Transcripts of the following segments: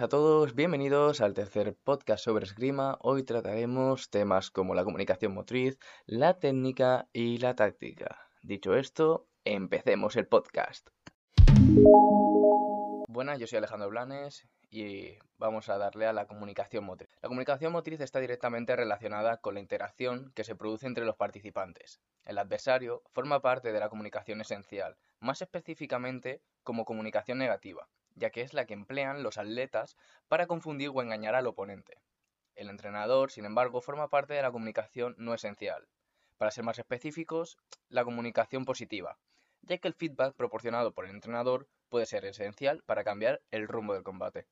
buenas a todos, bienvenidos al tercer podcast sobre esgrima. Hoy trataremos temas como la comunicación motriz, la técnica y la táctica. Dicho esto, empecemos el podcast. Buenas, yo soy Alejandro Blanes y vamos a darle a la comunicación motriz. La comunicación motriz está directamente relacionada con la interacción que se produce entre los participantes. El adversario forma parte de la comunicación esencial, más específicamente como comunicación negativa, ya que es la que emplean los atletas para confundir o engañar al oponente. El entrenador, sin embargo, forma parte de la comunicación no esencial. Para ser más específicos, la comunicación positiva, ya que el feedback proporcionado por el entrenador puede ser esencial para cambiar el rumbo del combate.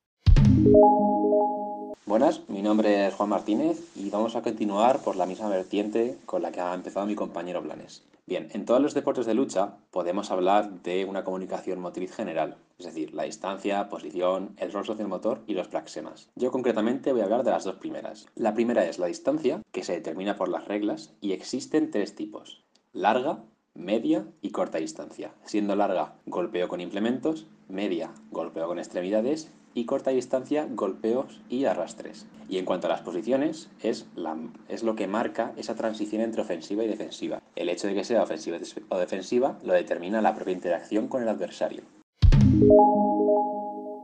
Buenas, mi nombre es Juan Martínez y vamos a continuar por la misma vertiente con la que ha empezado mi compañero Blanes. Bien, en todos los deportes de lucha podemos hablar de una comunicación motriz general, es decir, la distancia, posición, el rol sociomotor y los praxemas. Yo concretamente voy a hablar de las dos primeras. La primera es la distancia, que se determina por las reglas, y existen tres tipos, larga, media y corta distancia. Siendo larga, golpeo con implementos, media, golpeo con extremidades y corta distancia, golpeos y arrastres. Y en cuanto a las posiciones, es, la, es lo que marca esa transición entre ofensiva y defensiva. El hecho de que sea ofensiva o defensiva lo determina la propia interacción con el adversario.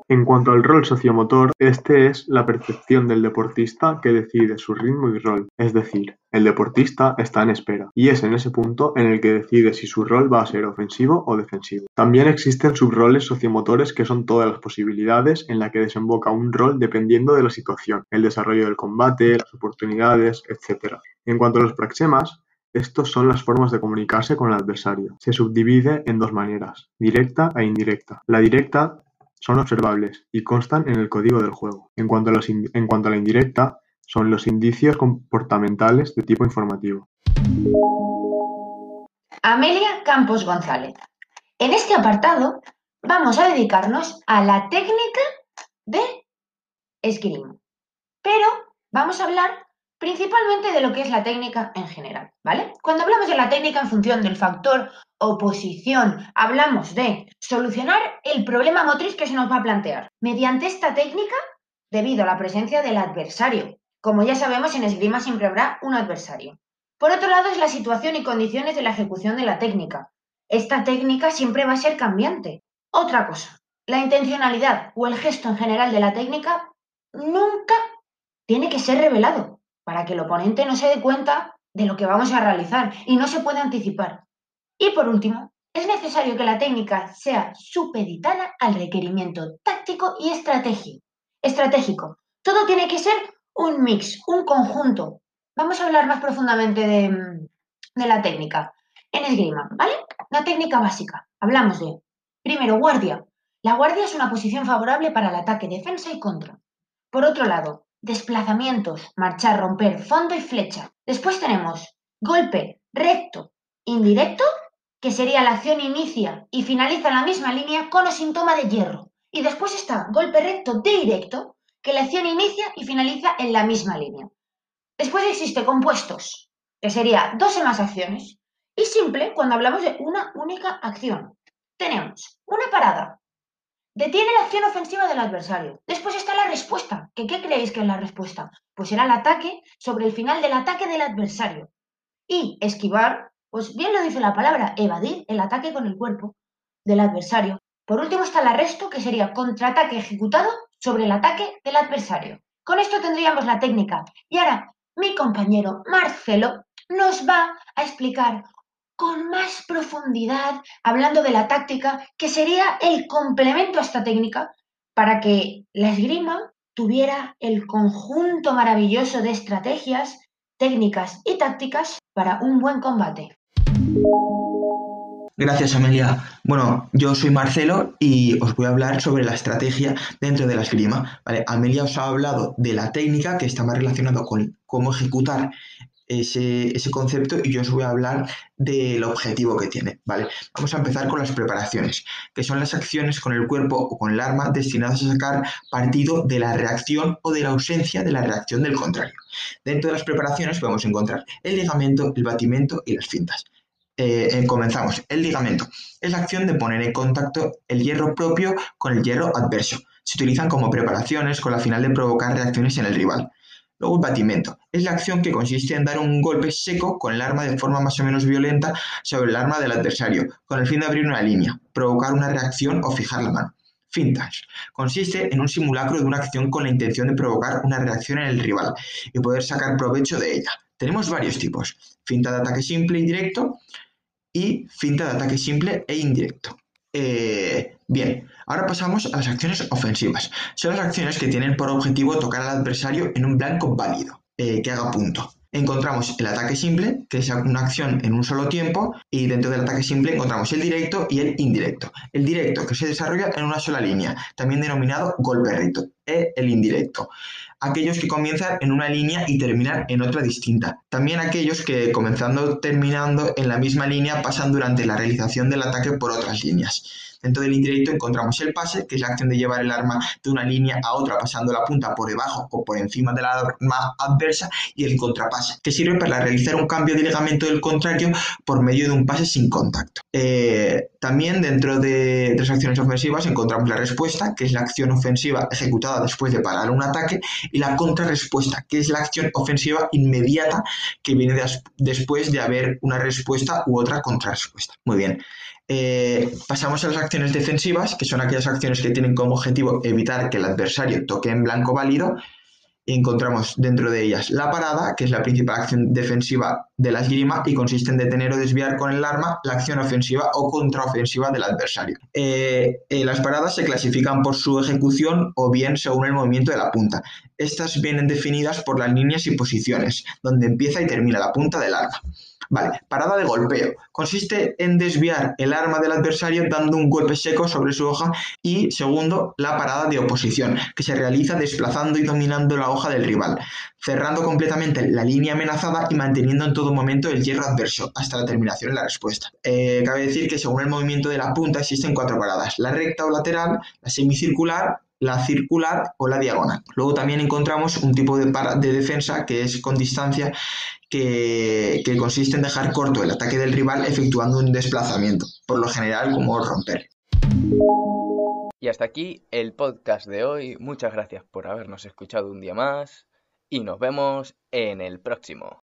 En cuanto al rol sociomotor, este es la percepción del deportista que decide su ritmo y rol, es decir, el deportista está en espera, y es en ese punto en el que decide si su rol va a ser ofensivo o defensivo. También existen subroles sociomotores que son todas las posibilidades en la que desemboca un rol dependiendo de la situación, el desarrollo del combate, las oportunidades, etc. En cuanto a los praxemas, estos son las formas de comunicarse con el adversario. Se subdivide en dos maneras, directa e indirecta. La directa son observables y constan en el código del juego. En cuanto a, la indirecta, son los indicios comportamentales de tipo informativo. Amelia Campos González. En este apartado vamos a dedicarnos a la técnica de esgrima. Pero vamos a hablar principalmente de lo que es la técnica en general, ¿vale? Cuando hablamos de la técnica en función del factor oposición, hablamos de solucionar el problema motriz que se nos va a plantear. Mediante esta técnica, debido a la presencia del adversario. Como ya sabemos, en esgrima siempre habrá un adversario. Por otro lado, es la situación y condiciones de la ejecución de la técnica. Esta técnica siempre va a ser cambiante. Otra cosa, la intencionalidad o el gesto en general de la técnica nunca tiene que ser revelado para que el oponente no se dé cuenta de lo que vamos a realizar y no se puede anticipar. Y por último, es necesario que la técnica sea supeditada al requerimiento táctico y estratégico. Todo tiene que ser un mix, un conjunto. Vamos a hablar más profundamente de, de la técnica en esgrima, ¿vale? La técnica básica. Hablamos de, primero, guardia. La guardia es una posición favorable para el ataque, defensa y contra. Por otro lado, desplazamientos, marchar, romper, fondo y flecha. Después tenemos golpe recto, indirecto, que sería la acción inicia y finaliza en la misma línea con o síntoma de hierro. Y después está golpe recto directo, que la acción inicia y finaliza en la misma línea. Después existe compuestos, que sería dos o más acciones. Y simple cuando hablamos de una única acción. Tenemos una parada, Detiene la acción ofensiva del adversario. Después está la respuesta. ¿Qué, ¿Qué creéis que es la respuesta? Pues será el ataque sobre el final del ataque del adversario. Y esquivar, pues bien lo dice la palabra, evadir el ataque con el cuerpo del adversario. Por último está el arresto, que sería contraataque ejecutado sobre el ataque del adversario. Con esto tendríamos la técnica. Y ahora mi compañero Marcelo nos va a explicar con más profundidad, hablando de la táctica, que sería el complemento a esta técnica para que la esgrima tuviera el conjunto maravilloso de estrategias, técnicas y tácticas para un buen combate. Gracias, Amelia. Bueno, yo soy Marcelo y os voy a hablar sobre la estrategia dentro de la esgrima. Amelia os ha hablado de la técnica que está más relacionado con cómo ejecutar ese, ese, concepto y yo os voy a hablar del objetivo que tiene, ¿vale? Vamos a empezar con las preparaciones, que son las acciones con el cuerpo o con el arma destinadas a sacar partido de la reacción o de la ausencia de la reacción del contrario. Dentro de las preparaciones podemos encontrar el ligamento, el batimento y las cintas. Eh, eh, comenzamos. El ligamento es la acción de poner en contacto el hierro propio con el hierro adverso. Se utilizan como preparaciones con la final de provocar reacciones en el rival. Luego, batimento. Es la acción que consiste en dar un golpe seco con el arma de forma más o menos violenta sobre el arma del adversario, con el fin de abrir una línea, provocar una reacción o fijar la mano. Fintas. Consiste en un simulacro de una acción con la intención de provocar una reacción en el rival y poder sacar provecho de ella. Tenemos varios tipos. Finta de ataque simple y directo y finta de ataque simple e indirecto. Eh, bien, ahora pasamos a las acciones ofensivas. Son las acciones que tienen por objetivo tocar al adversario en un blanco válido, eh, que haga punto encontramos el ataque simple, que es una acción en un solo tiempo, y dentro del ataque simple encontramos el directo y el indirecto. El directo, que se desarrolla en una sola línea, también denominado golpe recto, e el indirecto. Aquellos que comienzan en una línea y terminan en otra distinta. También aquellos que comenzando terminando en la misma línea pasan durante la realización del ataque por otras líneas. Dentro del indirecto encontramos el pase, que es la acción de llevar el arma de una línea a otra pasando la punta por debajo o por encima de la arma adversa, y el contrapase, que sirve para realizar un cambio de ligamento del contrario por medio de un pase sin contacto. Eh, también dentro de, las acciones ofensivas encontramos la respuesta, que es la acción ofensiva ejecutada después de parar un ataque, y la contrarrespuesta, que es la acción ofensiva inmediata que viene después de haber una respuesta u otra contrarrespuesta. Muy bien. Eh, pasamos a las acciones defensivas, que son aquellas acciones que tienen como objetivo evitar que el adversario toque en blanco válido. Y encontramos dentro de ellas la parada, que es la principal acción defensiva de la esgrima y consiste en detener o desviar con el arma la acción ofensiva o contraofensiva del adversario. Eh, eh, las paradas se clasifican por su ejecución o bien según el movimiento de la punta. Estas vienen definidas por las líneas y posiciones, donde empieza y termina la punta del arma. Vale, parada de golpeo. Consiste en desviar el arma del adversario dando un golpe seco sobre su hoja y, segundo, la parada de oposición, que se realiza desplazando y dominando la hoja del rival, cerrando completamente la línea amenazada y manteniendo en todo momento el hierro adverso hasta la terminación de la respuesta. Eh, cabe decir que según el movimiento de la punta existen cuatro paradas, la recta o lateral, la semicircular, la circular o la diagonal. Luego también encontramos un tipo de, de defensa que es con distancia que, que, consiste en dejar corto el ataque del rival efectuando un desplazamiento, por lo general como romper. Y hasta aquí el podcast de hoy. Muchas gracias por habernos escuchado un día más y nos vemos en el próximo.